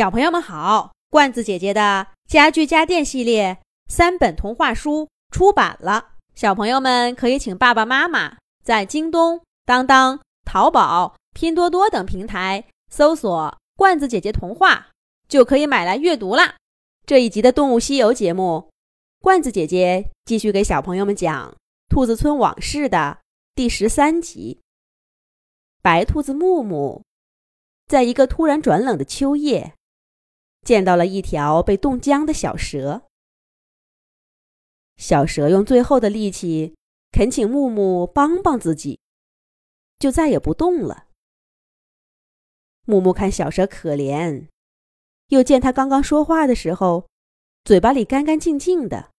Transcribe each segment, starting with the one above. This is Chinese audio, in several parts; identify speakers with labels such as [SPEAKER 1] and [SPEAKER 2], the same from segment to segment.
[SPEAKER 1] 小朋友们好，罐子姐姐的家具家电系列三本童话书出版了，小朋友们可以请爸爸妈妈在京东、当当、淘宝、拼多多等平台搜索“罐子姐姐童话”，就可以买来阅读啦。这一集的《动物西游》节目，罐子姐姐继续给小朋友们讲《兔子村往事》的第十三集。白兔子木木，在一个突然转冷的秋夜。见到了一条被冻僵的小蛇，小蛇用最后的力气恳请木木帮帮自己，就再也不动了。木木看小蛇可怜，又见他刚刚说话的时候，嘴巴里干干净净的，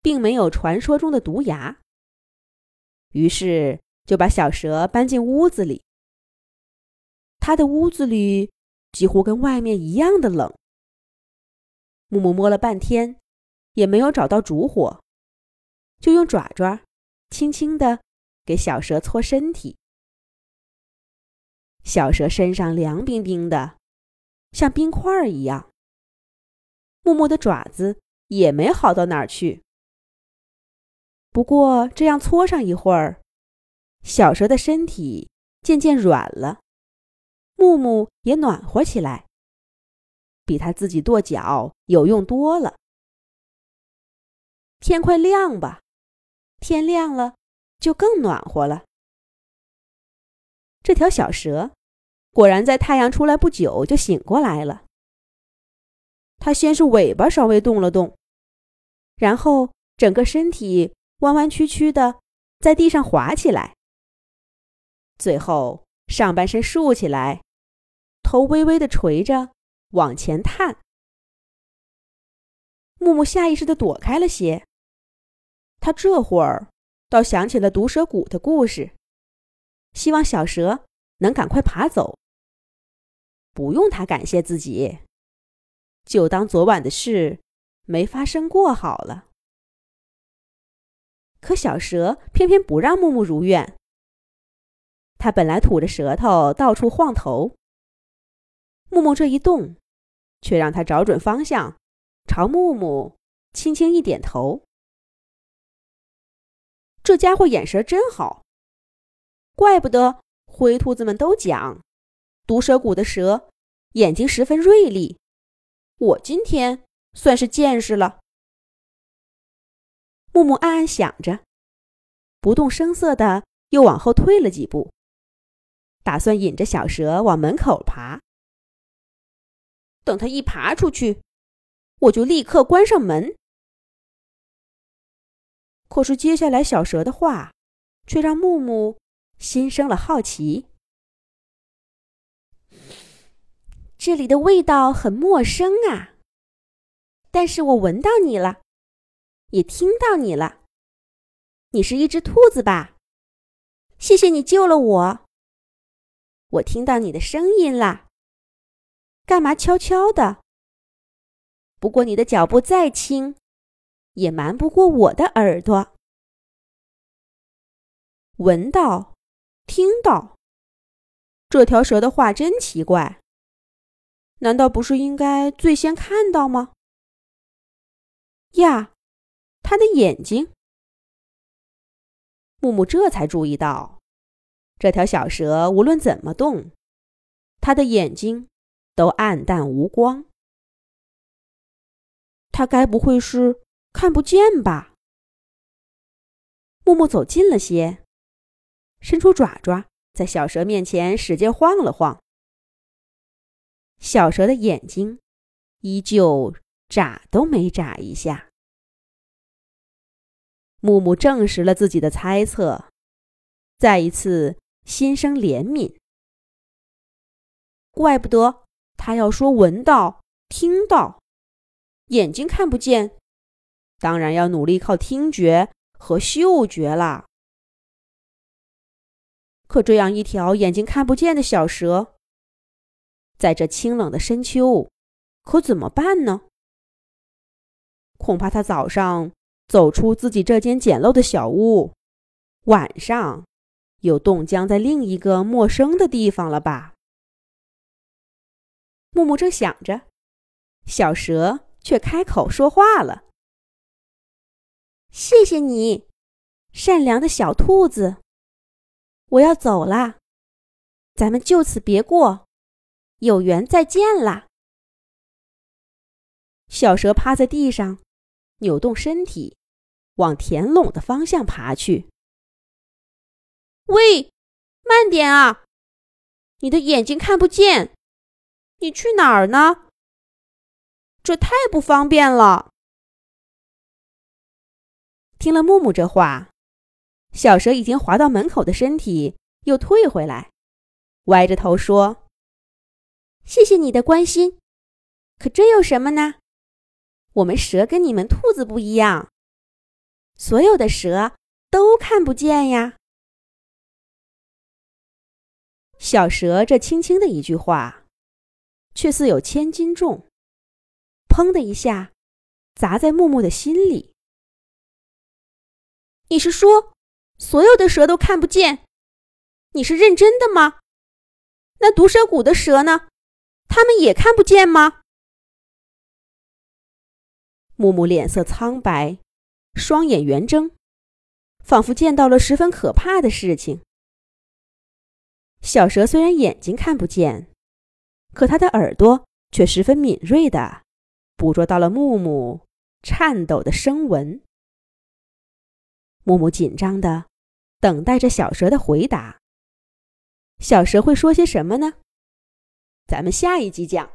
[SPEAKER 1] 并没有传说中的毒牙，于是就把小蛇搬进屋子里。他的屋子里。几乎跟外面一样的冷。木木摸了半天，也没有找到烛火，就用爪爪轻轻的给小蛇搓身体。小蛇身上凉冰冰的，像冰块一样。木木的爪子也没好到哪儿去。不过这样搓上一会儿，小蛇的身体渐渐软了。木木也暖和起来，比他自己跺脚有用多了。天快亮吧，天亮了就更暖和了。这条小蛇果然在太阳出来不久就醒过来了。它先是尾巴稍微动了动，然后整个身体弯弯曲曲的在地上滑起来，最后上半身竖起来。头微微的垂着，往前探。木木下意识的躲开了些。他这会儿倒想起了毒蛇谷的故事，希望小蛇能赶快爬走。不用他感谢自己，就当昨晚的事没发生过好了。可小蛇偏偏不让木木如愿。他本来吐着舌头到处晃头。木木这一动，却让他找准方向，朝木木轻轻一点头。这家伙眼神真好，怪不得灰兔子们都讲，毒蛇谷的蛇眼睛十分锐利。我今天算是见识了。木木暗暗想着，不动声色的又往后退了几步，打算引着小蛇往门口爬。等他一爬出去，我就立刻关上门。可是接下来小蛇的话，却让木木心生了好奇。这里的味道很陌生啊，但是我闻到你了，也听到你了。你是一只兔子吧？谢谢你救了我。我听到你的声音啦。干嘛悄悄的？不过你的脚步再轻，也瞒不过我的耳朵。闻到，听到，这条蛇的话真奇怪。难道不是应该最先看到吗？呀，它的眼睛！木木这才注意到，这条小蛇无论怎么动，它的眼睛。都暗淡无光，他该不会是看不见吧？木木走近了些，伸出爪爪，在小蛇面前使劲晃了晃。小蛇的眼睛依旧眨都没眨一下。木木证实了自己的猜测，再一次心生怜悯。怪不得。他要说闻到、听到，眼睛看不见，当然要努力靠听觉和嗅觉啦。可这样一条眼睛看不见的小蛇，在这清冷的深秋，可怎么办呢？恐怕他早上走出自己这间简陋的小屋，晚上又冻僵在另一个陌生的地方了吧？木木正想着，小蛇却开口说话了：“谢谢你，善良的小兔子，我要走啦，咱们就此别过，有缘再见啦。”小蛇趴在地上，扭动身体，往田垄的方向爬去。喂，慢点啊！你的眼睛看不见，你去哪儿呢？这太不方便了。听了木木这话，小蛇已经滑到门口的身体又退回来，歪着头说：“谢谢你的关心，可这有什么呢？我们蛇跟你们兔子不一样，所有的蛇都看不见呀。”小蛇这轻轻的一句话，却似有千斤重，砰的一下，砸在木木的心里。你是说，所有的蛇都看不见？你是认真的吗？那毒蛇谷的蛇呢？他们也看不见吗？木木脸色苍白，双眼圆睁，仿佛见到了十分可怕的事情。小蛇虽然眼睛看不见，可他的耳朵却十分敏锐的捕捉到了木木颤抖的声纹。木木紧张的等待着小蛇的回答。小蛇会说些什么呢？咱们下一集讲。